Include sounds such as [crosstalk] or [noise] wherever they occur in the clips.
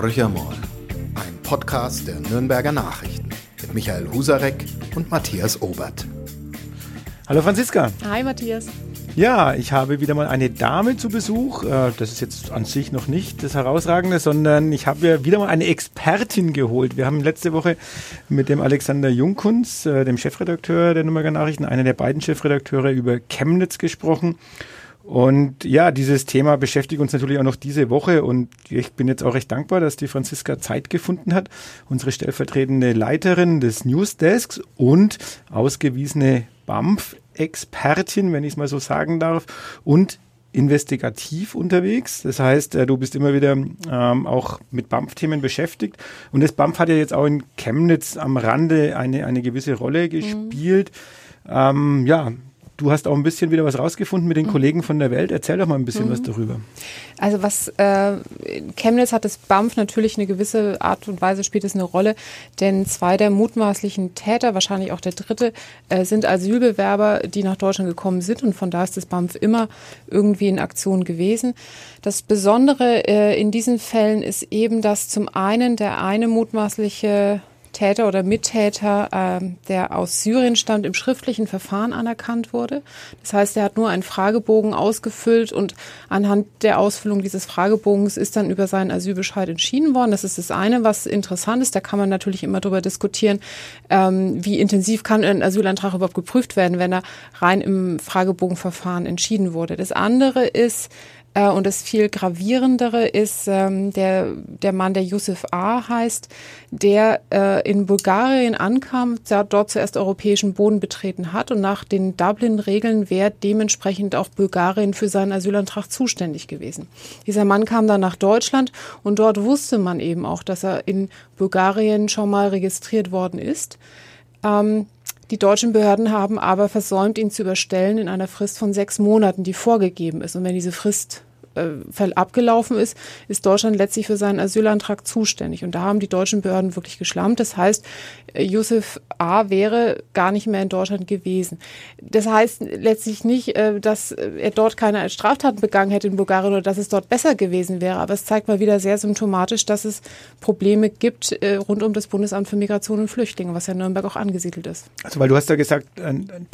Horcher Moll, ein Podcast der Nürnberger Nachrichten mit Michael Husarek und Matthias Obert. Hallo Franziska. Hi Matthias. Ja, ich habe wieder mal eine Dame zu Besuch. Äh, das ist jetzt an sich noch nicht das Herausragende, sondern ich habe mir wieder mal eine Expertin geholt. Wir haben letzte Woche mit dem Alexander Jungkunz, äh, dem Chefredakteur der Nürnberger Nachrichten, einer der beiden Chefredakteure über Chemnitz gesprochen. Und ja, dieses Thema beschäftigt uns natürlich auch noch diese Woche und ich bin jetzt auch recht dankbar, dass die Franziska Zeit gefunden hat, unsere stellvertretende Leiterin des Newsdesks und ausgewiesene BAMF-Expertin, wenn ich es mal so sagen darf, und investigativ unterwegs. Das heißt, äh, du bist immer wieder ähm, auch mit BAMF-Themen beschäftigt. Und das BAMF hat ja jetzt auch in Chemnitz am Rande eine, eine gewisse Rolle mhm. gespielt. Mhm. Ähm, ja, Du hast auch ein bisschen wieder was rausgefunden mit den mhm. Kollegen von der Welt. Erzähl doch mal ein bisschen mhm. was darüber. Also was äh, Chemnitz hat das BAMF natürlich eine gewisse Art und Weise spielt es eine Rolle, denn zwei der mutmaßlichen Täter, wahrscheinlich auch der dritte, äh, sind Asylbewerber, die nach Deutschland gekommen sind und von da ist das BAMF immer irgendwie in Aktion gewesen. Das Besondere äh, in diesen Fällen ist eben, dass zum einen der eine mutmaßliche Täter oder Mittäter, äh, der aus Syrien stammt, im schriftlichen Verfahren anerkannt wurde. Das heißt, er hat nur einen Fragebogen ausgefüllt und anhand der Ausfüllung dieses Fragebogens ist dann über seinen Asylbescheid entschieden worden. Das ist das eine, was interessant ist. Da kann man natürlich immer darüber diskutieren, ähm, wie intensiv kann ein Asylantrag überhaupt geprüft werden, wenn er rein im Fragebogenverfahren entschieden wurde. Das andere ist, äh, und das viel gravierendere ist ähm, der, der Mann, der Yusuf A. heißt, der äh, in Bulgarien ankam, dort zuerst europäischen Boden betreten hat und nach den Dublin-Regeln wäre dementsprechend auch Bulgarien für seinen Asylantrag zuständig gewesen. Dieser Mann kam dann nach Deutschland und dort wusste man eben auch, dass er in Bulgarien schon mal registriert worden ist. Ähm, die deutschen Behörden haben aber versäumt, ihn zu überstellen in einer Frist von sechs Monaten, die vorgegeben ist. Und wenn diese Frist äh, abgelaufen ist, ist Deutschland letztlich für seinen Asylantrag zuständig. Und da haben die deutschen Behörden wirklich geschlammt. Das heißt, äh, Yusuf A. wäre gar nicht mehr in Deutschland gewesen. Das heißt letztlich nicht, äh, dass er dort keine Straftaten begangen hätte in Bulgarien oder dass es dort besser gewesen wäre. Aber es zeigt mal wieder sehr symptomatisch, dass es Probleme gibt rund um das Bundesamt für Migration und Flüchtlinge, was ja in Nürnberg auch angesiedelt ist. Also weil du hast ja gesagt,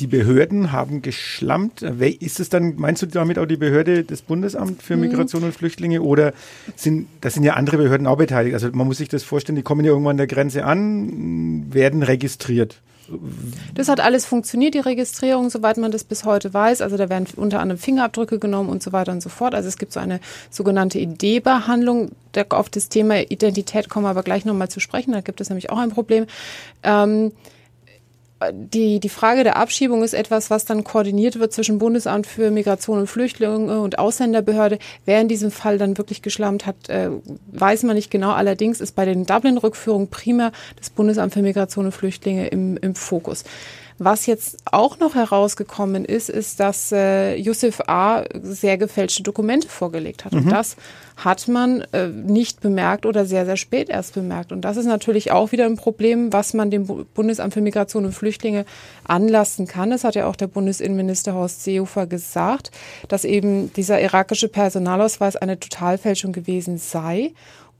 die Behörden haben geschlammt. Ist es dann, meinst du damit auch die Behörde des Bundesamts für für Migration und Flüchtlinge oder sind, das sind ja andere Behörden auch beteiligt. Also man muss sich das vorstellen, die kommen ja irgendwann an der Grenze an, werden registriert. Das hat alles funktioniert, die Registrierung, soweit man das bis heute weiß. Also da werden unter anderem Fingerabdrücke genommen und so weiter und so fort. Also es gibt so eine sogenannte ID-Behandlung. Auf das Thema Identität kommen wir aber gleich nochmal zu sprechen. Da gibt es nämlich auch ein Problem. Ähm, die, die Frage der Abschiebung ist etwas, was dann koordiniert wird zwischen Bundesamt für Migration und Flüchtlinge und Ausländerbehörde. Wer in diesem Fall dann wirklich geschlammt hat, äh, weiß man nicht genau. Allerdings ist bei den Dublin-Rückführungen primär das Bundesamt für Migration und Flüchtlinge im, im Fokus. Was jetzt auch noch herausgekommen ist, ist, dass äh, Yusuf A. sehr gefälschte Dokumente vorgelegt hat. Mhm. Und das hat man äh, nicht bemerkt oder sehr, sehr spät erst bemerkt. Und das ist natürlich auch wieder ein Problem, was man dem Bundesamt für Migration und Flüchtlinge anlassen kann. Das hat ja auch der Bundesinnenminister Horst Seehofer gesagt, dass eben dieser irakische Personalausweis eine Totalfälschung gewesen sei.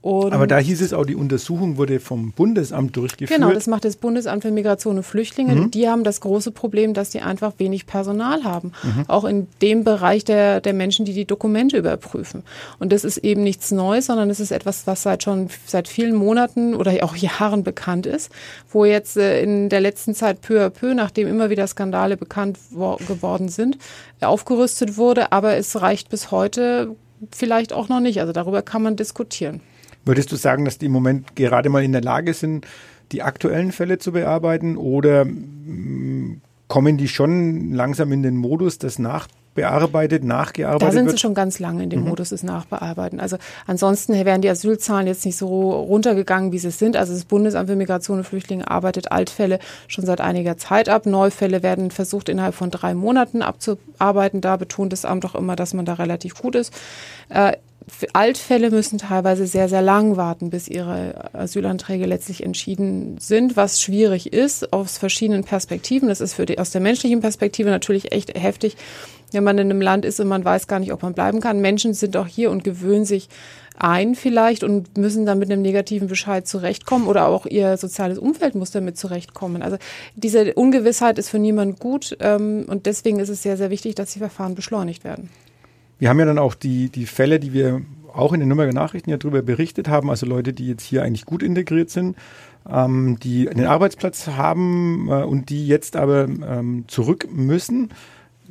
Und Aber da hieß es auch, die Untersuchung wurde vom Bundesamt durchgeführt. Genau, das macht das Bundesamt für Migration und Flüchtlinge. Mhm. Die haben das große Problem, dass die einfach wenig Personal haben. Mhm. Auch in dem Bereich der, der Menschen, die die Dokumente überprüfen. Und das ist eben nichts Neues, sondern es ist etwas, was seit schon seit vielen Monaten oder auch Jahren bekannt ist, wo jetzt äh, in der letzten Zeit peu à peu, nachdem immer wieder Skandale bekannt geworden sind, aufgerüstet wurde. Aber es reicht bis heute vielleicht auch noch nicht. Also darüber kann man diskutieren. Würdest du sagen, dass die im Moment gerade mal in der Lage sind, die aktuellen Fälle zu bearbeiten oder mm, kommen die schon langsam in den Modus des nachbearbeitet, nachgearbeitet Da sind wird? sie schon ganz lange in dem mhm. Modus des Nachbearbeiten. Also ansonsten wären die Asylzahlen jetzt nicht so runtergegangen, wie sie sind. Also das Bundesamt für Migration und Flüchtlinge arbeitet Altfälle schon seit einiger Zeit ab. Neufälle werden versucht innerhalb von drei Monaten abzuarbeiten. Da betont das Amt auch immer, dass man da relativ gut ist. Äh, Altfälle müssen teilweise sehr, sehr lang warten, bis ihre Asylanträge letztlich entschieden sind, was schwierig ist aus verschiedenen Perspektiven. Das ist für die, aus der menschlichen Perspektive natürlich echt heftig, wenn man in einem Land ist und man weiß gar nicht, ob man bleiben kann. Menschen sind auch hier und gewöhnen sich ein vielleicht und müssen dann mit einem negativen Bescheid zurechtkommen oder auch ihr soziales Umfeld muss damit zurechtkommen. Also diese Ungewissheit ist für niemanden gut ähm, und deswegen ist es sehr, sehr wichtig, dass die Verfahren beschleunigt werden. Wir haben ja dann auch die, die Fälle, die wir auch in den Nürnberger Nachrichten ja darüber berichtet haben, also Leute, die jetzt hier eigentlich gut integriert sind, ähm, die einen Arbeitsplatz haben äh, und die jetzt aber ähm, zurück müssen.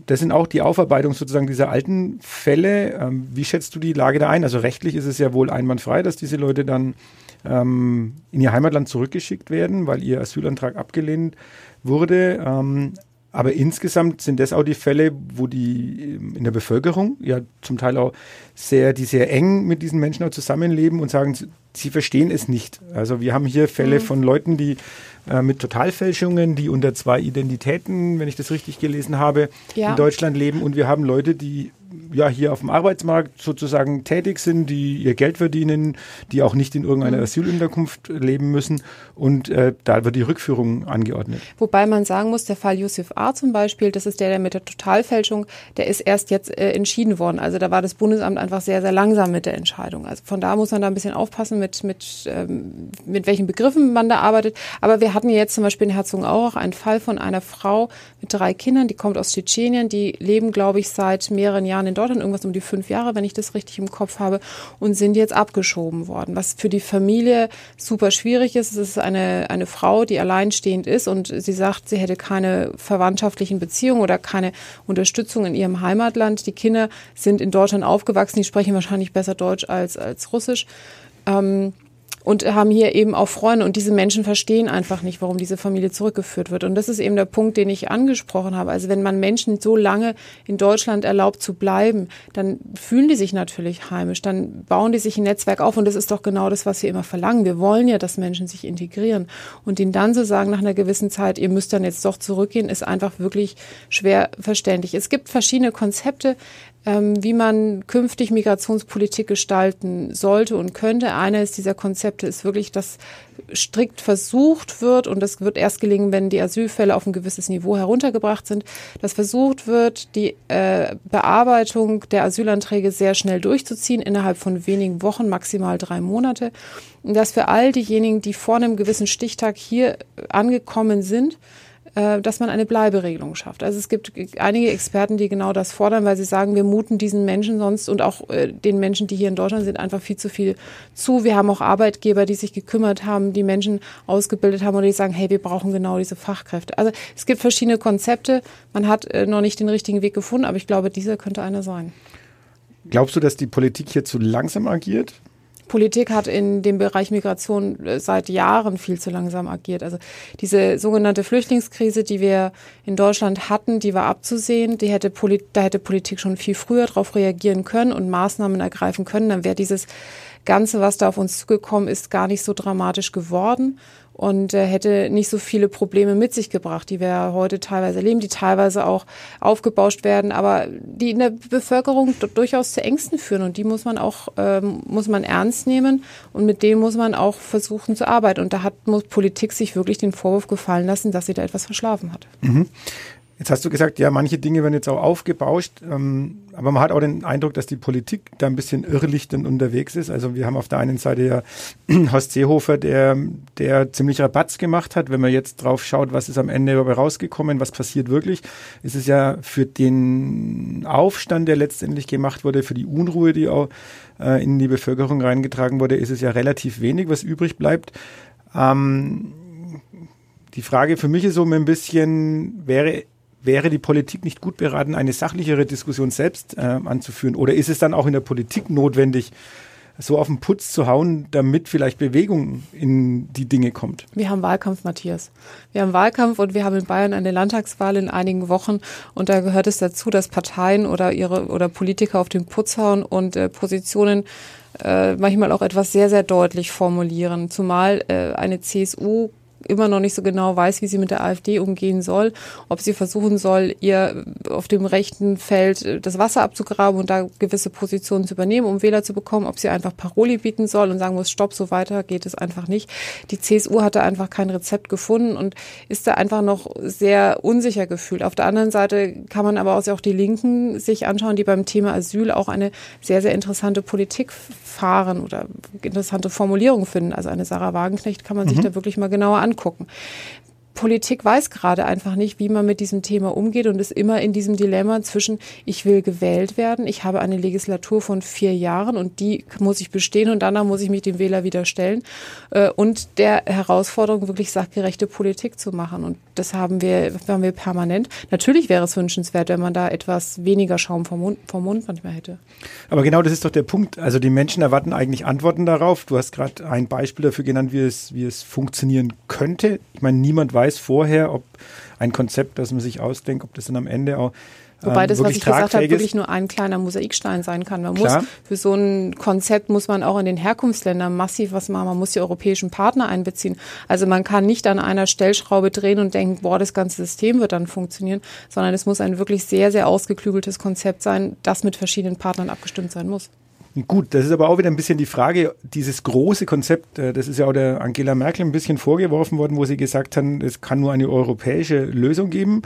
Das sind auch die Aufarbeitung sozusagen dieser alten Fälle. Ähm, wie schätzt du die Lage da ein? Also rechtlich ist es ja wohl einwandfrei, dass diese Leute dann ähm, in ihr Heimatland zurückgeschickt werden, weil ihr Asylantrag abgelehnt wurde. Aber insgesamt sind das auch die Fälle, wo die ähm, in der Bevölkerung ja zum Teil auch sehr, die sehr eng mit diesen Menschen auch zusammenleben und sagen, sie verstehen es nicht. Also wir haben hier Fälle mhm. von Leuten, die äh, mit Totalfälschungen, die unter zwei Identitäten, wenn ich das richtig gelesen habe, ja. in Deutschland leben. Und wir haben Leute, die ja hier auf dem Arbeitsmarkt sozusagen tätig sind, die ihr Geld verdienen, die auch nicht in irgendeiner mhm. Asylunterkunft leben müssen. Und äh, da wird die Rückführung angeordnet. Wobei man sagen muss, der Fall Yusuf A. zum Beispiel, das ist der, der mit der Totalfälschung, der ist erst jetzt äh, entschieden worden. Also da war das Bundesamt einfach sehr, sehr langsam mit der Entscheidung. Also von da muss man da ein bisschen aufpassen, mit, mit, ähm, mit welchen Begriffen man da arbeitet. Aber wir hatten jetzt zum Beispiel in Herzogenaurach einen Fall von einer Frau mit drei Kindern, die kommt aus Tschetschenien, die leben, glaube ich, seit mehreren Jahren in Deutschland, irgendwas um die fünf Jahre, wenn ich das richtig im Kopf habe, und sind jetzt abgeschoben worden. Was für die Familie super schwierig ist. Es ist eine, eine Frau, die alleinstehend ist und sie sagt, sie hätte keine verwandtschaftlichen Beziehungen oder keine Unterstützung in ihrem Heimatland. Die Kinder sind in Deutschland aufgewachsen, die sprechen wahrscheinlich besser Deutsch als, als Russisch. Ähm, und haben hier eben auch Freunde. Und diese Menschen verstehen einfach nicht, warum diese Familie zurückgeführt wird. Und das ist eben der Punkt, den ich angesprochen habe. Also wenn man Menschen so lange in Deutschland erlaubt zu bleiben, dann fühlen die sich natürlich heimisch, dann bauen die sich ein Netzwerk auf. Und das ist doch genau das, was wir immer verlangen. Wir wollen ja, dass Menschen sich integrieren. Und ihnen dann zu sagen, nach einer gewissen Zeit, ihr müsst dann jetzt doch zurückgehen, ist einfach wirklich schwer verständlich. Es gibt verschiedene Konzepte, wie man künftig Migrationspolitik gestalten sollte und könnte. Eines dieser Konzepte ist wirklich, dass strikt versucht wird, und das wird erst gelingen, wenn die Asylfälle auf ein gewisses Niveau heruntergebracht sind, dass versucht wird, die äh, Bearbeitung der Asylanträge sehr schnell durchzuziehen, innerhalb von wenigen Wochen, maximal drei Monate. Und dass für all diejenigen, die vor einem gewissen Stichtag hier angekommen sind, äh, dass man eine Bleiberegelung schafft. Also es gibt einige Experten, die genau das fordern, weil sie sagen, wir muten diesen Menschen sonst und auch äh, den Menschen, die hier in Deutschland sind, einfach viel zu viel zu. Wir haben auch Arbeitgeber, die sich gekümmert haben, die Menschen ausgebildet haben oder die sagen, hey, wir brauchen genau diese Fachkräfte. Also es gibt verschiedene Konzepte. Man hat äh, noch nicht den richtigen Weg gefunden, aber ich glaube, dieser könnte einer sein. Glaubst du, dass die Politik hier zu langsam agiert? Politik hat in dem Bereich Migration äh, seit Jahren viel zu langsam agiert. Also diese sogenannte Flüchtlingskrise, die wir in Deutschland hatten, die war abzusehen. Die hätte da hätte Politik schon viel früher darauf reagieren können und Maßnahmen ergreifen können. Dann wäre dieses Ganze, was da auf uns zugekommen ist, gar nicht so dramatisch geworden und äh, hätte nicht so viele Probleme mit sich gebracht, die wir heute teilweise erleben, die teilweise auch aufgebauscht werden, aber die in der Bevölkerung durchaus zu Ängsten führen und die muss man auch ähm, muss man ernst nehmen und mit denen muss man auch versuchen zu arbeiten und da hat muss Politik sich wirklich den Vorwurf gefallen lassen, dass sie da etwas verschlafen hat. Mhm. Jetzt hast du gesagt, ja, manche Dinge werden jetzt auch aufgebauscht, ähm, aber man hat auch den Eindruck, dass die Politik da ein bisschen irrlichtend unterwegs ist. Also wir haben auf der einen Seite ja [clears throat] Horst Seehofer, der, der ziemlich Rabatz gemacht hat. Wenn man jetzt drauf schaut, was ist am Ende dabei rausgekommen, was passiert wirklich, ist es ja für den Aufstand, der letztendlich gemacht wurde, für die Unruhe, die auch äh, in die Bevölkerung reingetragen wurde, ist es ja relativ wenig, was übrig bleibt. Ähm, die Frage für mich ist so ein bisschen, wäre wäre die Politik nicht gut beraten, eine sachlichere Diskussion selbst äh, anzuführen? Oder ist es dann auch in der Politik notwendig, so auf den Putz zu hauen, damit vielleicht Bewegung in die Dinge kommt? Wir haben Wahlkampf, Matthias. Wir haben Wahlkampf und wir haben in Bayern eine Landtagswahl in einigen Wochen und da gehört es dazu, dass Parteien oder ihre oder Politiker auf den Putz hauen und äh, Positionen äh, manchmal auch etwas sehr, sehr deutlich formulieren. Zumal äh, eine CSU immer noch nicht so genau weiß, wie sie mit der AfD umgehen soll, ob sie versuchen soll, ihr auf dem rechten Feld das Wasser abzugraben und da gewisse Positionen zu übernehmen, um Wähler zu bekommen, ob sie einfach Paroli bieten soll und sagen muss, stopp, so weiter geht es einfach nicht. Die CSU hatte einfach kein Rezept gefunden und ist da einfach noch sehr unsicher gefühlt. Auf der anderen Seite kann man aber auch die Linken sich anschauen, die beim Thema Asyl auch eine sehr, sehr interessante Politik fahren oder interessante Formulierungen finden. Also eine Sarah Wagenknecht kann man sich mhm. da wirklich mal genauer angucken. Politik weiß gerade einfach nicht, wie man mit diesem Thema umgeht und ist immer in diesem Dilemma zwischen, ich will gewählt werden, ich habe eine Legislatur von vier Jahren und die muss ich bestehen und danach muss ich mich dem Wähler wieder stellen äh, und der Herausforderung, wirklich sachgerechte Politik zu machen. Und das haben wir, haben wir permanent. Natürlich wäre es wünschenswert, wenn man da etwas weniger Schaum vom Mund, vom Mund manchmal hätte. Aber genau das ist doch der Punkt. Also die Menschen erwarten eigentlich Antworten darauf. Du hast gerade ein Beispiel dafür genannt, wie es, wie es funktionieren könnte. Ich meine, niemand weiß, weiß vorher, ob ein Konzept, das man sich ausdenkt, ob das dann am Ende auch Wobei das, was ich gesagt habe, wirklich nur ein kleiner Mosaikstein sein kann. Man Klar. muss für so ein Konzept muss man auch in den Herkunftsländern massiv was machen. Man muss die europäischen Partner einbeziehen. Also man kann nicht an einer Stellschraube drehen und denken, boah, das ganze System wird dann funktionieren, sondern es muss ein wirklich sehr, sehr ausgeklügeltes Konzept sein, das mit verschiedenen Partnern abgestimmt sein muss. Gut, das ist aber auch wieder ein bisschen die Frage, dieses große Konzept, äh, das ist ja auch der Angela Merkel ein bisschen vorgeworfen worden, wo sie gesagt haben, es kann nur eine europäische Lösung geben.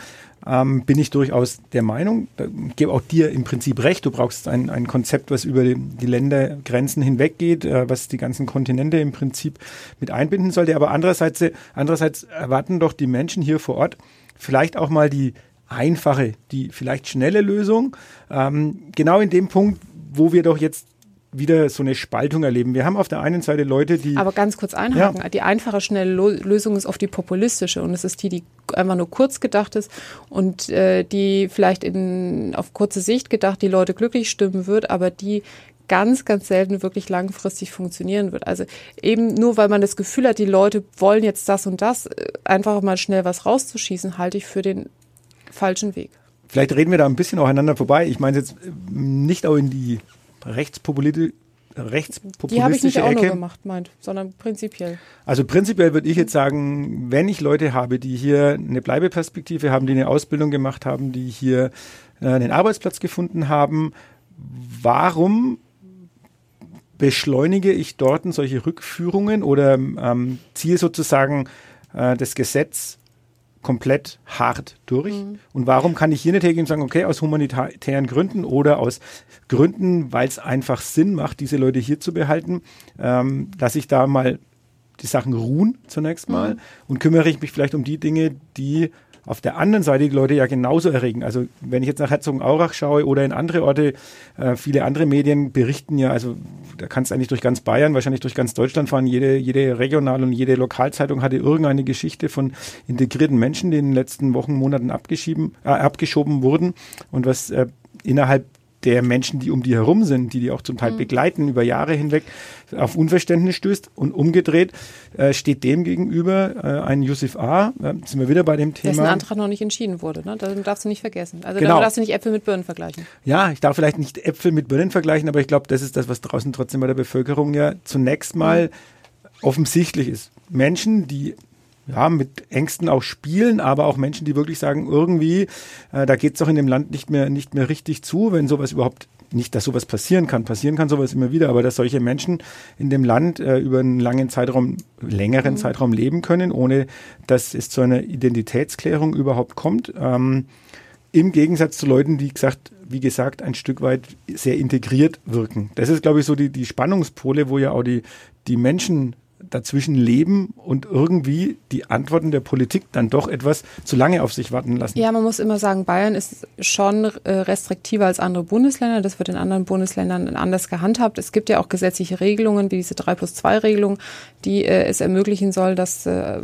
Ähm, bin ich durchaus der Meinung. Gebe auch dir im Prinzip recht. Du brauchst ein, ein Konzept, was über die, die Ländergrenzen hinweggeht, äh, was die ganzen Kontinente im Prinzip mit einbinden sollte. Aber andererseits, andererseits erwarten doch die Menschen hier vor Ort vielleicht auch mal die einfache, die vielleicht schnelle Lösung. Ähm, genau in dem Punkt, wo wir doch jetzt wieder so eine Spaltung erleben. Wir haben auf der einen Seite Leute, die. Aber ganz kurz einhaken. Ja. Die einfache, schnelle Lösung ist oft die populistische und es ist die, die einfach nur kurz gedacht ist und äh, die vielleicht in, auf kurze Sicht gedacht die Leute glücklich stimmen wird, aber die ganz, ganz selten wirklich langfristig funktionieren wird. Also eben nur weil man das Gefühl hat, die Leute wollen jetzt das und das, äh, einfach mal schnell was rauszuschießen, halte ich für den falschen Weg. Vielleicht reden wir da ein bisschen aufeinander vorbei. Ich meine jetzt äh, nicht auch in die rechtspopulistische rechtspopulistische Die habe ich nicht auch Ecke. nur gemacht, meint, sondern prinzipiell. Also prinzipiell würde ich jetzt sagen, wenn ich Leute habe, die hier eine Bleibeperspektive haben, die eine Ausbildung gemacht haben, die hier äh, einen Arbeitsplatz gefunden haben, warum beschleunige ich dort solche Rückführungen oder ähm, ziehe sozusagen äh, das Gesetz komplett hart durch. Mhm. Und warum kann ich hier nicht hergehen und sagen, okay, aus humanitären Gründen oder aus Gründen, weil es einfach Sinn macht, diese Leute hier zu behalten, ähm, dass ich da mal die Sachen ruhen zunächst mal mhm. und kümmere ich mich vielleicht um die Dinge, die auf der anderen Seite die Leute ja genauso erregen. Also wenn ich jetzt nach Herzogenaurach schaue oder in andere Orte, äh, viele andere Medien berichten ja, also da kannst du eigentlich durch ganz Bayern, wahrscheinlich durch ganz Deutschland fahren. Jede, jede Regional- und jede Lokalzeitung hatte irgendeine Geschichte von integrierten Menschen, die in den letzten Wochen, Monaten abgeschieben, äh, abgeschoben wurden und was äh, innerhalb der Menschen, die um die herum sind, die die auch zum Teil mhm. begleiten über Jahre hinweg, auf Unverständnis stößt und umgedreht äh, steht dem gegenüber äh, ein Yusuf A. Äh, sind wir wieder bei dem Thema. Dessen Antrag noch nicht entschieden wurde, ne? Das darfst du nicht vergessen. Also genau. da darfst du nicht Äpfel mit Birnen vergleichen. Ja, ich darf vielleicht nicht Äpfel mit Birnen vergleichen, aber ich glaube, das ist das, was draußen trotzdem bei der Bevölkerung ja zunächst mal mhm. offensichtlich ist. Menschen, die ja, mit Ängsten auch spielen, aber auch Menschen, die wirklich sagen, irgendwie, äh, da geht es doch in dem Land nicht mehr, nicht mehr richtig zu, wenn sowas überhaupt nicht, dass sowas passieren kann. Passieren kann sowas immer wieder, aber dass solche Menschen in dem Land äh, über einen langen Zeitraum, längeren mhm. Zeitraum leben können, ohne dass es zu einer Identitätsklärung überhaupt kommt. Ähm, Im Gegensatz zu Leuten, die gesagt, wie gesagt, ein Stück weit sehr integriert wirken. Das ist, glaube ich, so die, die Spannungspole, wo ja auch die, die Menschen dazwischen leben und irgendwie die Antworten der Politik dann doch etwas zu lange auf sich warten lassen. Ja, man muss immer sagen, Bayern ist schon äh, restriktiver als andere Bundesländer. Das wird in anderen Bundesländern anders gehandhabt. Es gibt ja auch gesetzliche Regelungen, wie diese 3 plus 2 Regelung, die äh, es ermöglichen soll, dass äh,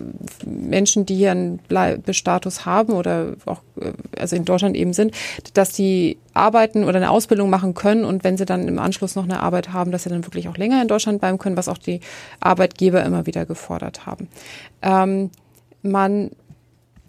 Menschen, die hier einen Bleibestatus haben oder auch also in Deutschland eben sind, dass die arbeiten oder eine Ausbildung machen können und wenn sie dann im Anschluss noch eine Arbeit haben, dass sie dann wirklich auch länger in Deutschland bleiben können, was auch die Arbeitgeber immer wieder gefordert haben. Ähm, man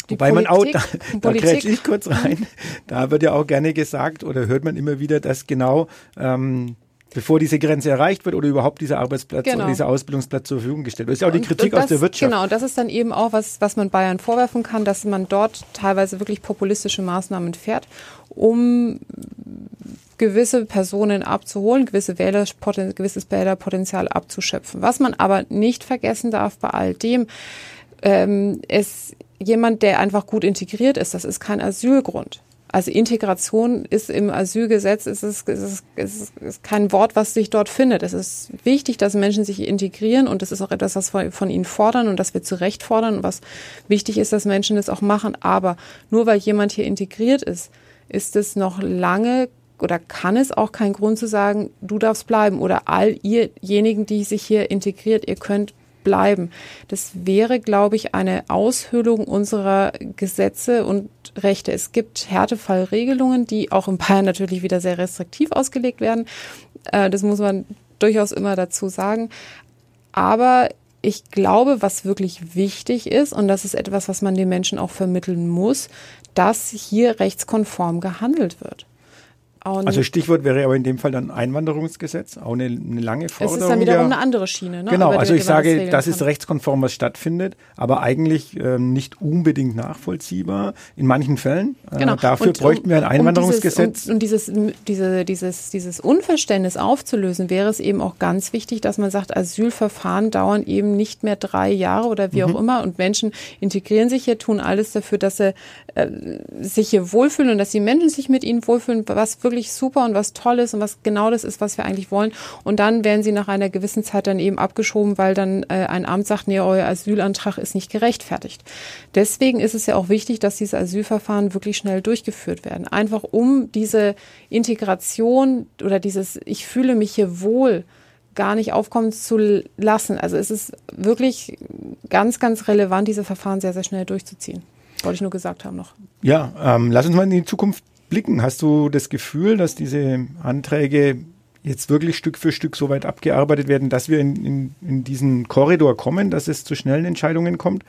Wobei Politik, man auch, da, da grätsch ich kurz rein, da wird ja auch gerne gesagt oder hört man immer wieder, dass genau ähm, bevor diese Grenze erreicht wird oder überhaupt dieser Arbeitsplatz Genau. oder dieser Ausbildungsplatz zur Verfügung gestellt wird. Das ist ja auch die Kritik und aus der das- Wirtschaft. Genau, und das ist dann eben auch was, was man Bayern vorwerfen kann, dass man dort teilweise wirklich populistische Maßnahmen fährt, um gewisse Personen abzuholen, gewisse Wählerpoten gewisses Wählerpotenzial abzuschöpfen. Was man aber nicht vergessen darf bei all dem, ähm, ist jemand, der einfach gut integriert ist, das ist kein Asylgrund. Also Integration ist im Asylgesetz ist es, ist es ist, ist kein Wort, was sich dort findet. Es ist wichtig, dass Menschen sich integrieren und das ist auch etwas, was wir von ihnen fordern und das wir zu Recht fordern und was wichtig ist, dass Menschen das auch machen. Aber nur weil jemand hier integriert ist, ist es noch lange oder kann es auch kein Grund zu sagen, du darfst bleiben oder all ihrjenigen, die sich hier integriert, ihr könnt bleiben. Das wäre, glaube ich, eine Aushöhlung unserer Gesetze und Rechte. Es gibt Härtefallregelungen, die auch in Bayern natürlich wieder sehr restriktiv ausgelegt werden. Äh, Das muss man durchaus immer dazu sagen. Aber ich glaube, was wirklich wichtig ist, und das ist etwas, was man den Menschen auch vermitteln muss, dass hier rechtskonform gehandelt wird. Und Also Stichwort wäre aber in dem Fall dann Einwanderungsgesetz, auch eine, eine lange es Forderung. ist dann wiederum ja. eine andere Schiene. Ne, Genau, also ich sage, das ist rechtskonform, was stattfindet, aber eigentlich ähm, nicht unbedingt nachvollziehbar in manchen Fällen. Äh, Genau. dafür Und bräuchten wir ein um Einwanderungsgesetz. dieses, und, und dieses, diese, dieses, dieses Unverständnis aufzulösen, wäre es eben auch ganz wichtig, dass man sagt, Asylverfahren dauern eben nicht mehr drei Jahre oder wie Mhm. auch immer und Menschen integrieren sich hier, tun alles dafür, dass sie äh, sich hier wohlfühlen und dass die Menschen sich mit ihnen wohlfühlen, was wirklich super und was toll ist und was genau das ist, was wir eigentlich wollen. Und dann werden sie nach einer gewissen Zeit dann eben abgeschoben, weil dann äh, ein Amt sagt, nee, euer Asylantrag ist nicht gerechtfertigt. Deswegen ist es ja auch wichtig, dass diese Asylverfahren wirklich schnell durchgeführt werden. Einfach um diese Integration oder dieses Ich fühle mich hier wohl gar nicht aufkommen zu lassen. Also es ist wirklich ganz, ganz relevant, diese Verfahren sehr, sehr schnell durchzuziehen. Wollte ich nur gesagt haben noch. Ja, ähm, lass uns mal in die Zukunft blicken. Hast du das Gefühl, dass diese Anträge jetzt wirklich Stück für Stück so weit abgearbeitet werden, dass wir in, in, in diesen Korridor kommen, dass es zu schnellen Entscheidungen kommt?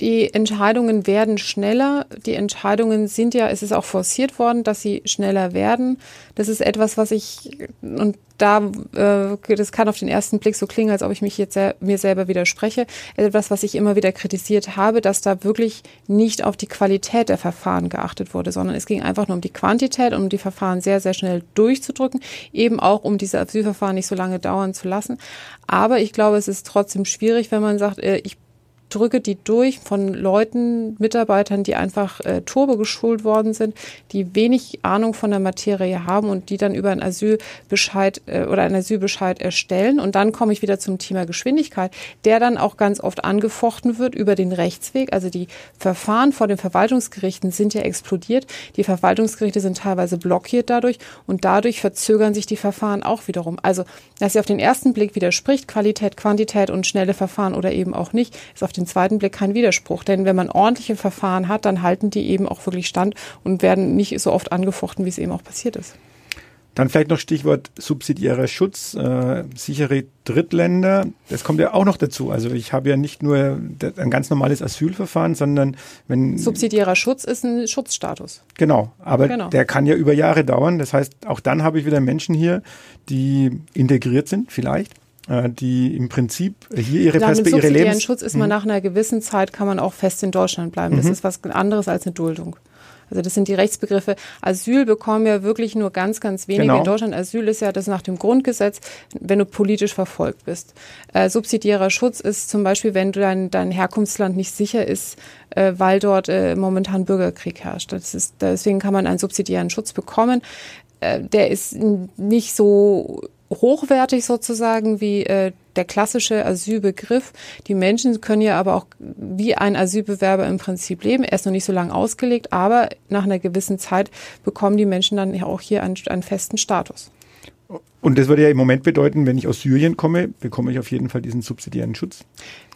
Die Entscheidungen werden schneller. Die Entscheidungen sind ja, es ist auch forciert worden, dass sie schneller werden. Das ist etwas, was ich, und da, äh, das kann auf den ersten Blick so klingen, als ob ich mich jetzt sel mir selber widerspreche. Etwas, was ich immer wieder kritisiert habe, dass da wirklich nicht auf die Qualität der Verfahren geachtet wurde, sondern es ging einfach nur um die Quantität um die Verfahren sehr, sehr schnell durchzudrücken, eben auch um diese Asylverfahren nicht so lange dauern zu lassen. Aber ich glaube, es ist trotzdem schwierig, wenn man sagt, äh, ich drücke die durch von Leuten, Mitarbeitern, die einfach äh, turbo geschult worden sind, die wenig Ahnung von der Materie haben und die dann über einen Asylbescheid äh, oder einen Asylbescheid erstellen. Und dann komme ich wieder zum Thema Geschwindigkeit, der dann auch ganz oft angefochten wird über den Rechtsweg. Also die Verfahren vor den Verwaltungsgerichten sind ja explodiert. Die Verwaltungsgerichte sind teilweise blockiert dadurch und dadurch verzögern sich die Verfahren auch wiederum. Also, dass sie auf den ersten Blick widerspricht, Qualität, Quantität und schnelle Verfahren oder eben auch nicht, ist auf den zweiten Blick kein Widerspruch. Denn wenn man ordentliche Verfahren hat, dann halten die eben auch wirklich stand und werden nicht so oft angefochten, wie es eben auch passiert ist. Dann vielleicht noch Stichwort subsidiärer Schutz, äh, sichere Drittländer. Das kommt ja auch noch dazu. Also ich habe ja nicht nur ein ganz normales Asylverfahren, sondern wenn Subsidiärer Schutz ist ein Schutzstatus. genau, aber Genau. der kann ja über Jahre dauern. Das heißt, auch dann habe ich wieder Menschen hier, die integriert sind, vielleicht, die im Prinzip hier ihre Perspektive, ihre subsidiären Lebens Schutz ist man nach einer gewissen Zeit, kann man auch fest in Deutschland bleiben. Das ist was anderes als eine Duldung. Also das sind die Rechtsbegriffe. Asyl bekommen ja wirklich nur ganz, ganz wenige Genau. in Deutschland. Asyl ist ja das nach dem Grundgesetz, wenn du politisch verfolgt bist. Äh, subsidiärer Schutz ist zum Beispiel, wenn dein, dein Herkunftsland nicht sicher ist, äh, weil dort äh, momentan Bürgerkrieg herrscht. Das ist, deswegen kann man einen subsidiären Schutz bekommen. Äh, der ist nicht so hochwertig sozusagen wie äh, der klassische Asylbegriff. Die Menschen können ja aber auch wie ein Asylbewerber im Prinzip leben. Er ist noch nicht so lange ausgelegt, aber nach einer gewissen Zeit bekommen die Menschen dann auch hier einen, einen festen Status. Und das würde ja im Moment bedeuten, wenn ich aus Syrien komme, bekomme ich auf jeden Fall diesen subsidiären Schutz.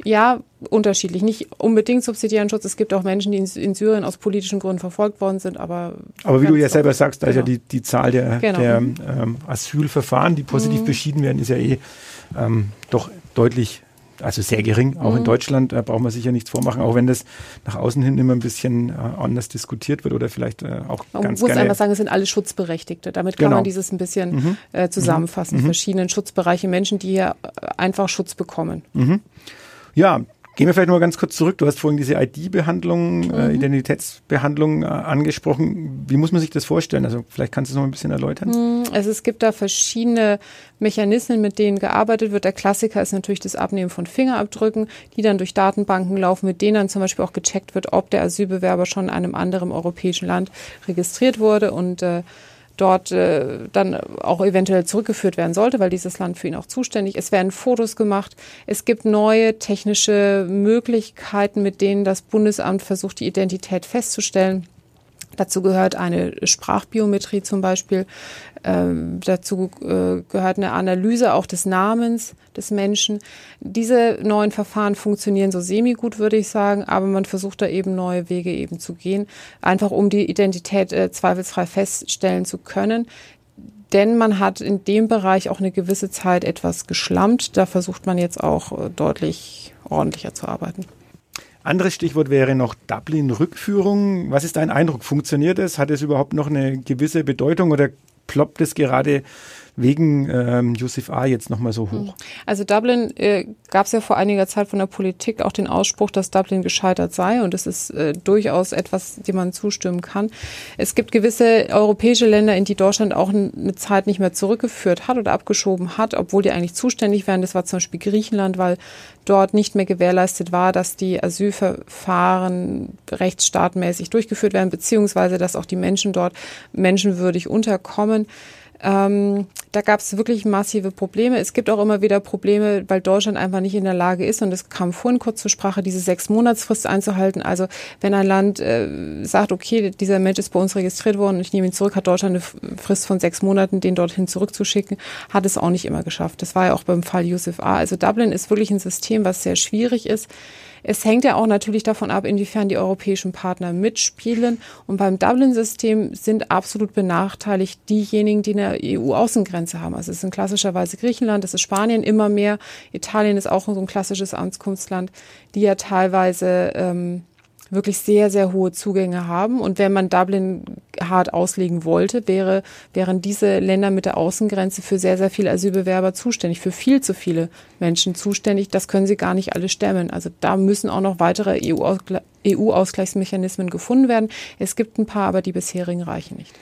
Ja, unterschiedlich. Nicht unbedingt subsidiären Schutz. Es gibt auch Menschen, die in, Syrien aus politischen Gründen verfolgt worden sind, aber. Aber wie du ja selber sagst, da ist ja Genau. die, die Zahl der, Genau. der ähm, Asylverfahren, die positiv beschieden werden, ist ja eh ähm, doch deutlich also sehr gering. Auch mhm. in Deutschland äh, braucht man sich ja nichts vormachen, auch wenn das nach außen hin immer ein bisschen äh, anders diskutiert wird oder vielleicht äh, auch man ganz muss gerne. einfach sagen, es sind alle Schutzberechtigte. Damit kann Genau. man dieses ein bisschen Mhm. äh, zusammenfassen. Mhm. Verschiedenen Schutzbereiche, Menschen, die hier einfach Schutz bekommen. Ja, gehen wir vielleicht mal ganz kurz zurück. Du hast vorhin diese ID-Behandlung, äh, Identitätsbehandlung äh, angesprochen. Wie muss man sich das vorstellen? Also vielleicht kannst du es noch ein bisschen erläutern. Also es gibt da verschiedene Mechanismen, mit denen gearbeitet wird. Der Klassiker ist natürlich das Abnehmen von Fingerabdrücken, die dann durch Datenbanken laufen, mit denen dann zum Beispiel auch gecheckt wird, ob der Asylbewerber schon in einem anderen europäischen Land registriert wurde und äh, dort äh, dann auch eventuell zurückgeführt werden sollte, weil dieses Land für ihn auch zuständig ist. Es werden Fotos gemacht. Es gibt neue technische Möglichkeiten, mit denen das Bundesamt versucht, die Identität festzustellen. Dazu gehört eine Sprachbiometrie zum Beispiel. Ähm, dazu äh, gehört eine Analyse auch des Namens des Menschen. Diese neuen Verfahren funktionieren so semi-gut, würde ich sagen, aber man versucht da eben neue Wege eben zu gehen, einfach um die Identität äh, zweifelsfrei feststellen zu können. Denn man hat in dem Bereich auch eine gewisse Zeit etwas geschlampt. Da versucht man jetzt auch äh, deutlich ordentlicher zu arbeiten. Anderes Stichwort wäre noch Dublin-Rückführung. Was ist dein Eindruck? Funktioniert es? Hat es überhaupt noch eine gewisse Bedeutung oder ploppt es gerade wegen ähm, Yusuf A. jetzt nochmal so hoch? Also Dublin äh, gab es ja vor einiger Zeit von der Politik auch den Ausspruch, dass Dublin gescheitert sei und das ist äh, durchaus etwas, dem man zustimmen kann. Es gibt gewisse europäische Länder, in die Deutschland auch eine Zeit nicht mehr zurückgeführt hat oder abgeschoben hat, obwohl die eigentlich zuständig wären. Das war zum Beispiel Griechenland, weil dort nicht mehr gewährleistet war, dass die Asylverfahren rechtsstaatmäßig durchgeführt werden, beziehungsweise dass auch die Menschen dort menschenwürdig unterkommen. Ähm, da gab es wirklich massive Probleme. Es gibt auch immer wieder Probleme, weil Deutschland einfach nicht in der Lage ist, und es kam vorhin kurz zur Sprache, diese sechs Monatsfrist einzuhalten. Also wenn ein Land äh, sagt, okay, dieser Mensch ist bei uns registriert worden und ich nehme ihn zurück, hat Deutschland eine Frist von sechs Monaten, den dorthin zurückzuschicken, hat es auch nicht immer geschafft. Das war ja auch beim Fall Yusuf A. Also Dublin ist wirklich ein System, was sehr schwierig ist. Es hängt ja auch natürlich davon ab, inwiefern die europäischen Partner mitspielen. Und beim Dublin-System sind absolut benachteiligt diejenigen, die eine EU-Außengrenze haben. Also es sind klassischerweise Griechenland, es ist Spanien immer mehr. Italien ist auch so ein klassisches Ankunftsland, die ja teilweise ähm, wirklich sehr, sehr hohe Zugänge haben. Und wenn man Dublin hart auslegen wollte, wäre, wären diese Länder mit der Außengrenze für sehr, sehr viele Asylbewerber zuständig, für viel zu viele Menschen zuständig. Das können sie gar nicht alle stemmen. Also da müssen auch noch weitere EU-Ausgleichsmechanismen gefunden werden. Es gibt ein paar, aber die bisherigen reichen nicht.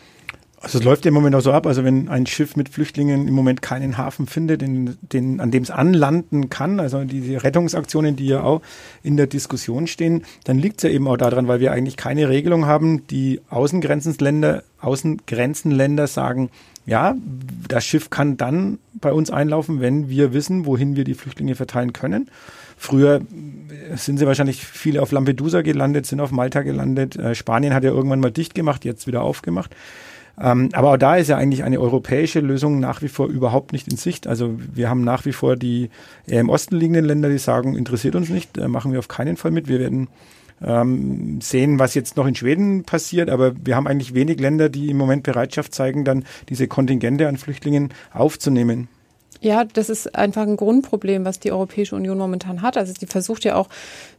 Also es läuft ja im Moment auch so ab, also wenn ein Schiff mit Flüchtlingen im Moment keinen Hafen findet, den, den, an dem es anlanden kann, also diese Rettungsaktionen, die ja auch in der Diskussion stehen, dann liegt es ja eben auch daran, weil wir eigentlich keine Regelung haben, die Außengrenzenländer, Außengrenzenländer sagen, ja, das Schiff kann dann bei uns einlaufen, wenn wir wissen, wohin wir die Flüchtlinge verteilen können. Früher sind sie wahrscheinlich viele auf Lampedusa gelandet, sind auf Malta gelandet. Äh, Spanien hat ja irgendwann mal dicht gemacht, jetzt wieder aufgemacht. Ähm, aber auch da ist ja eigentlich eine europäische Lösung nach wie vor überhaupt nicht in Sicht. Also wir haben nach wie vor die eher im Osten liegenden Länder, die sagen, interessiert uns nicht, äh, machen wir auf keinen Fall mit. Wir werden ähm, sehen, was jetzt noch in Schweden passiert, aber wir haben eigentlich wenig Länder, die im Moment Bereitschaft zeigen, dann diese Kontingente an Flüchtlingen aufzunehmen. Ja, das ist einfach ein Grundproblem, was die Europäische Union momentan hat. Also sie versucht ja auch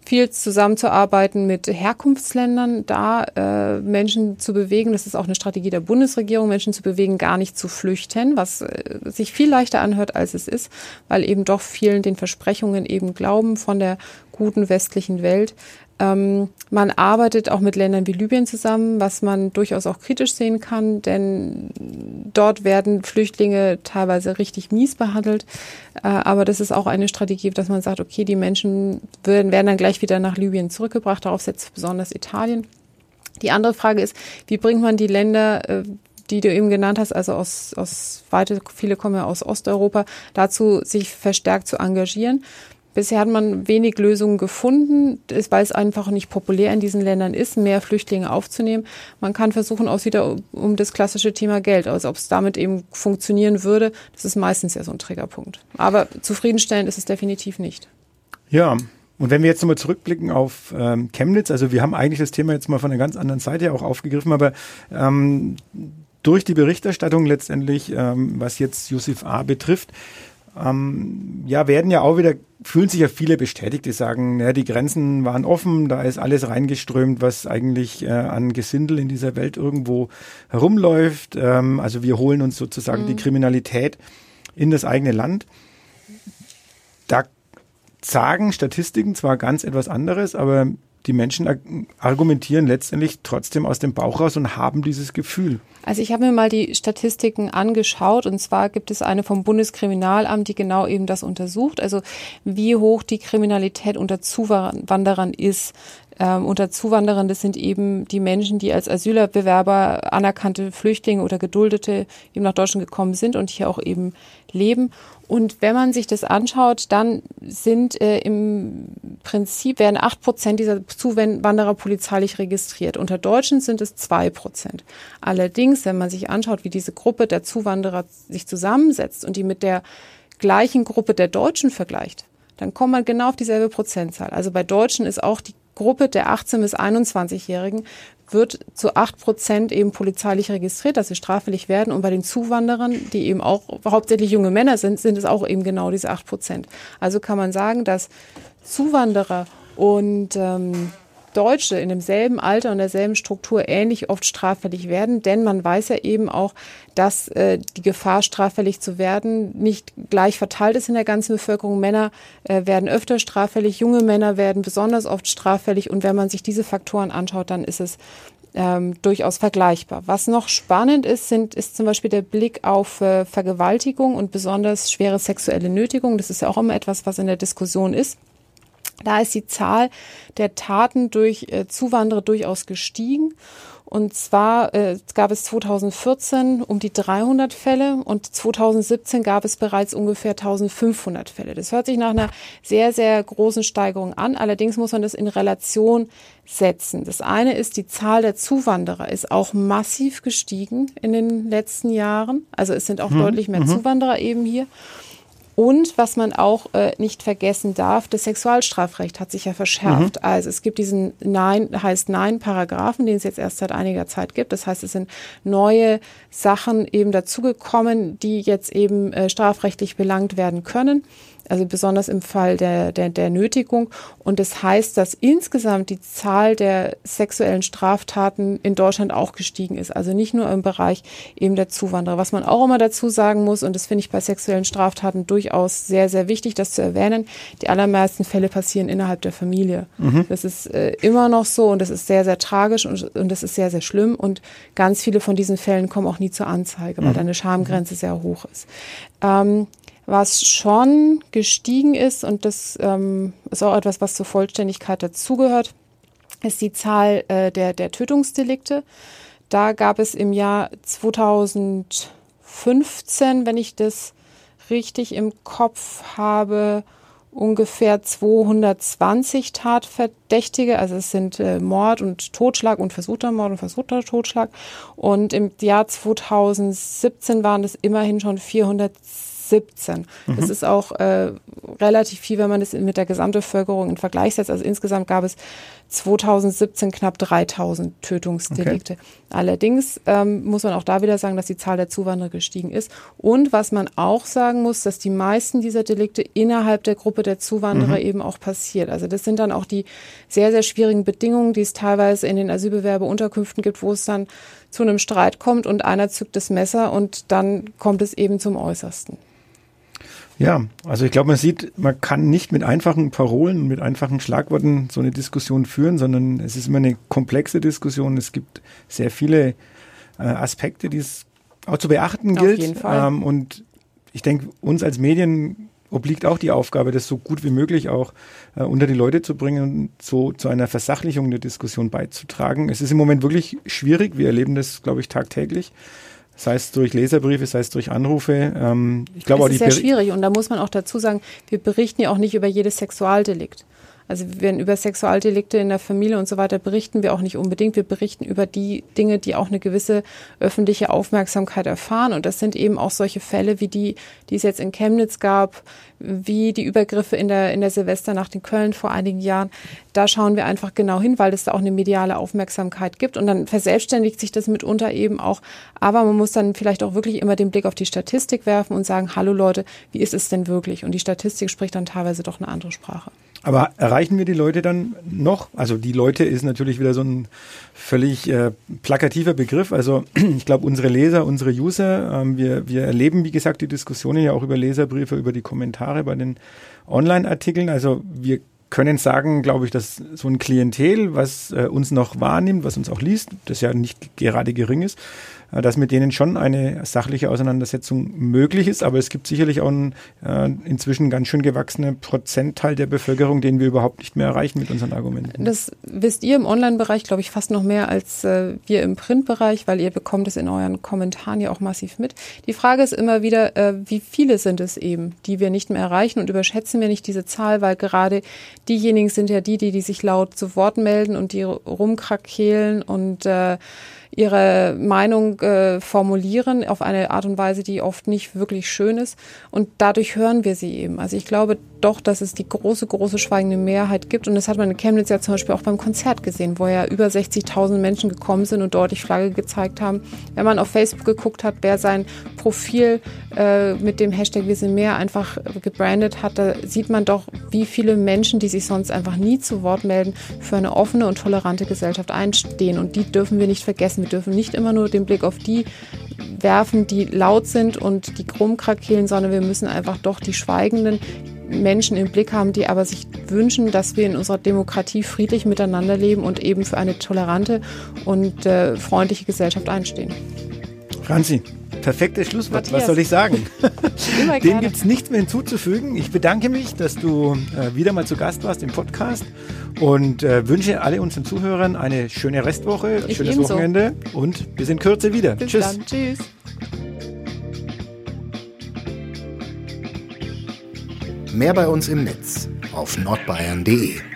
viel zusammenzuarbeiten mit Herkunftsländern, da äh, Menschen zu bewegen. Das ist auch eine Strategie der Bundesregierung, Menschen zu bewegen, gar nicht zu flüchten, was äh, sich viel leichter anhört, als es ist, weil eben doch vielen den Versprechungen eben glauben von der guten westlichen Welt. Ähm, man arbeitet auch mit Ländern wie Libyen zusammen, was man durchaus auch kritisch sehen kann, denn dort werden Flüchtlinge teilweise richtig mies behandelt. Äh, aber das ist auch eine Strategie, dass man sagt, okay, die Menschen werden, werden dann gleich wieder nach Libyen zurückgebracht. Darauf setzt besonders Italien. Die andere Frage ist, wie bringt man die Länder, äh, die du eben genannt hast, also aus, aus weite, viele kommen ja aus Osteuropa, dazu, sich verstärkt zu engagieren. Bisher hat man wenig Lösungen gefunden, weil es einfach nicht populär in diesen Ländern ist, mehr Flüchtlinge aufzunehmen. Man kann versuchen, auch wieder um das klassische Thema Geld, also ob es damit eben funktionieren würde, das ist meistens ja so ein Triggerpunkt. Aber zufriedenstellend ist es definitiv nicht. Ja, und wenn wir jetzt nochmal zurückblicken auf ähm, Chemnitz, also wir haben eigentlich das Thema jetzt mal von einer ganz anderen Seite auch aufgegriffen, aber ähm, durch die Berichterstattung letztendlich, ähm, was jetzt Yusuf A. betrifft, ähm, ja, werden ja auch wieder, fühlen sich ja viele bestätigt, die sagen, ja, die Grenzen waren offen, da ist alles reingeströmt, was eigentlich äh, an Gesindel in dieser Welt irgendwo herumläuft. Ähm, also wir holen uns sozusagen mhm. die Kriminalität in das eigene Land. Da sagen Statistiken zwar ganz etwas anderes, aber die Menschen argumentieren letztendlich trotzdem aus dem Bauch raus und haben dieses Gefühl. Also ich habe mir mal die Statistiken angeschaut und zwar gibt es eine vom Bundeskriminalamt, die genau eben das untersucht, also wie hoch die Kriminalität unter Zuwanderern ist. Ähm, unter Zuwanderern, das sind eben die Menschen, die als Asylbewerber anerkannte Flüchtlinge oder Geduldete eben nach Deutschland gekommen sind und hier auch eben leben. Und wenn man sich das anschaut, dann sind äh, im Prinzip werden acht Prozent dieser Zuwanderer polizeilich registriert. Unter Deutschen sind es zwei Prozent. Allerdings, wenn man sich anschaut, wie diese Gruppe der Zuwanderer sich zusammensetzt und die mit der gleichen Gruppe der Deutschen vergleicht, dann kommt man genau auf dieselbe Prozentzahl. Also bei Deutschen ist auch die Gruppe der 18 bis 21-Jährigen wird zu acht Prozent eben polizeilich registriert, dass sie straffällig werden. Und bei den Zuwanderern, die eben auch hauptsächlich junge Männer sind, sind es auch eben genau diese acht Prozent. Also kann man sagen, dass Zuwanderer und ähm, Deutsche in demselben Alter und derselben Struktur ähnlich oft straffällig werden, denn man weiß ja eben auch, dass äh, die Gefahr, straffällig zu werden, nicht gleich verteilt ist in der ganzen Bevölkerung. Männer äh, werden öfter straffällig, junge Männer werden besonders oft straffällig und wenn man sich diese Faktoren anschaut, dann ist es ähm, durchaus vergleichbar. Was noch spannend ist, sind, ist zum Beispiel der Blick auf äh, Vergewaltigung und besonders schwere sexuelle Nötigung. Das ist ja auch immer etwas, was in der Diskussion ist. Da ist die Zahl der Taten durch äh, Zuwanderer durchaus gestiegen. Und zwar äh, gab es 2014 um die 300 Fälle und 2017 gab es bereits ungefähr 1500 Fälle. Das hört sich nach einer sehr, sehr großen Steigerung an. Allerdings muss man das in Relation setzen. Das eine ist, die Zahl der Zuwanderer ist auch massiv gestiegen in den letzten Jahren. Also es sind auch hm. deutlich mehr mhm. Zuwanderer eben hier. Und was man auch äh, nicht vergessen darf, das Sexualstrafrecht hat sich ja verschärft. Mhm. Also es gibt diesen Nein, heißt Nein-Paragraphen, den es jetzt erst seit einiger Zeit gibt. Das heißt, es sind neue Sachen eben dazugekommen, die jetzt eben äh, strafrechtlich belangt werden können also besonders im Fall der, der, der Nötigung. Und das heißt, dass insgesamt die Zahl der sexuellen Straftaten in Deutschland auch gestiegen ist. Also nicht nur im Bereich eben der Zuwanderer. Was man auch immer dazu sagen muss, und das finde ich bei sexuellen Straftaten durchaus sehr, sehr wichtig, das zu erwähnen, die allermeisten Fälle passieren innerhalb der Familie. Mhm. Das ist äh, immer noch so und das ist sehr, sehr tragisch und, und das ist sehr, sehr schlimm. Und ganz viele von diesen Fällen kommen auch nie zur Anzeige, weil mhm. da eine Schamgrenze sehr hoch ist. Ähm, was schon gestiegen ist, und das ähm, ist auch etwas, was zur Vollständigkeit dazugehört, ist die Zahl äh, der, der Tötungsdelikte. Da gab es im Jahr 2015, wenn ich das richtig im Kopf habe, ungefähr 220 Tatverdächtige. Also es sind äh, Mord und Totschlag und versuchter Mord und versuchter Totschlag. Und im Jahr 2017 waren es immerhin schon 410 17. Mhm. Das ist auch äh, relativ viel, wenn man das mit der Gesamtbevölkerung in Vergleich setzt. Also insgesamt gab es 2017 knapp 3000 Tötungsdelikte. Okay. Allerdings ähm, muss man auch da wieder sagen, dass die Zahl der Zuwanderer gestiegen ist. Und was man auch sagen muss, dass die meisten dieser Delikte innerhalb der Gruppe der Zuwanderer mhm. eben auch passiert. Also das sind dann auch die sehr, sehr schwierigen Bedingungen, die es teilweise in den Asylbewerberunterkünften gibt, wo es dann zu einem Streit kommt und einer zückt das Messer und dann kommt es eben zum Äußersten. Ja, also ich glaube, man sieht, man kann nicht mit einfachen Parolen, mit einfachen Schlagworten so eine Diskussion führen, sondern es ist immer eine komplexe Diskussion. Es gibt sehr viele äh, Aspekte, die es auch zu beachten Auf gilt. Jeden Fall. Ähm, und ich denke, uns als Medien obliegt auch die Aufgabe, das so gut wie möglich auch äh, unter die Leute zu bringen und so zu einer Versachlichung der Diskussion beizutragen. Es ist im Moment wirklich schwierig. Wir erleben das, glaube ich, tagtäglich sei es durch Leserbriefe, sei es durch Anrufe. Ähm, ich glaube auch die ist sehr schwierig und da muss man auch dazu sagen, wir berichten ja auch nicht über jedes Sexualdelikt. Also wenn über Sexualdelikte in der Familie und so weiter berichten wir auch nicht unbedingt. Wir berichten über die Dinge, die auch eine gewisse öffentliche Aufmerksamkeit erfahren. Und das sind eben auch solche Fälle wie die, die es jetzt in Chemnitz gab, wie die Übergriffe in der, in der Silvesternacht in Köln vor einigen Jahren. Da schauen wir einfach genau hin, weil es da auch eine mediale Aufmerksamkeit gibt. Und dann verselbstständigt sich das mitunter eben auch. Aber man muss dann vielleicht auch wirklich immer den Blick auf die Statistik werfen und sagen, hallo Leute, wie ist es denn wirklich? Und die Statistik spricht dann teilweise doch eine andere Sprache. Aber erreichen wir die Leute dann noch? Also die Leute ist natürlich wieder so ein völlig äh, plakativer Begriff. Also [clears throat] ich glaube, unsere Leser, unsere User, ähm, wir, wir erleben, wie gesagt, die Diskussionen ja auch über Leserbriefe, über die Kommentare bei den Online-Artikeln. Also wir können sagen, glaube ich, dass so ein Klientel, was äh, uns noch wahrnimmt, was uns auch liest, das ja nicht gerade gering ist, dass mit denen schon eine sachliche Auseinandersetzung möglich ist. Aber es gibt sicherlich auch einen äh, inzwischen ganz schön gewachsenen Prozentteil der Bevölkerung, den wir überhaupt nicht mehr erreichen mit unseren Argumenten. Das wisst ihr im Online-Bereich, glaube ich, fast noch mehr als äh, wir im Print-Bereich, weil ihr bekommt es in euren Kommentaren ja auch massiv mit. Die Frage ist immer wieder, äh, wie viele sind es eben, die wir nicht mehr erreichen und überschätzen wir nicht diese Zahl, weil gerade diejenigen sind ja die, die, die sich laut zu Wort melden und die rumkrakehlen und äh, ihre Meinung äh, formulieren auf eine Art und Weise, die oft nicht wirklich schön ist. Und dadurch hören wir sie eben. Also ich glaube doch, dass es die große, große schweigende Mehrheit gibt. Und das hat man in Chemnitz ja zum Beispiel auch beim Konzert gesehen, wo ja über 60.000 Menschen gekommen sind und deutlich Flagge gezeigt haben. Wenn man auf Facebook geguckt hat, wer sein Profil äh, mit dem Hashtag Wir sind mehr einfach gebrandet hat, da sieht man doch, wie viele Menschen, die sich sonst einfach nie zu Wort melden, für eine offene und tolerante Gesellschaft einstehen. Und die dürfen wir nicht vergessen. Wir dürfen nicht immer nur den Blick auf die werfen, die laut sind und die krumm krakeelen, sondern wir müssen einfach doch die Schweigenden Menschen im Blick haben, die aber sich wünschen, dass wir in unserer Demokratie friedlich miteinander leben und eben für eine tolerante und äh, freundliche Gesellschaft einstehen. Franzi, perfektes Schlusswort. Matthias. Was soll ich sagen? [laughs] Dem gibt es nichts mehr hinzuzufügen. Ich bedanke mich, dass du äh, wieder mal zu Gast warst im Podcast und äh, wünsche alle unseren Zuhörern eine schöne Restwoche, ein schönes ebenso. Wochenende und bis in Kürze wieder. Bis Tschüss. Dann. Tschüss. Mehr bei uns im Netz auf nordbayern.de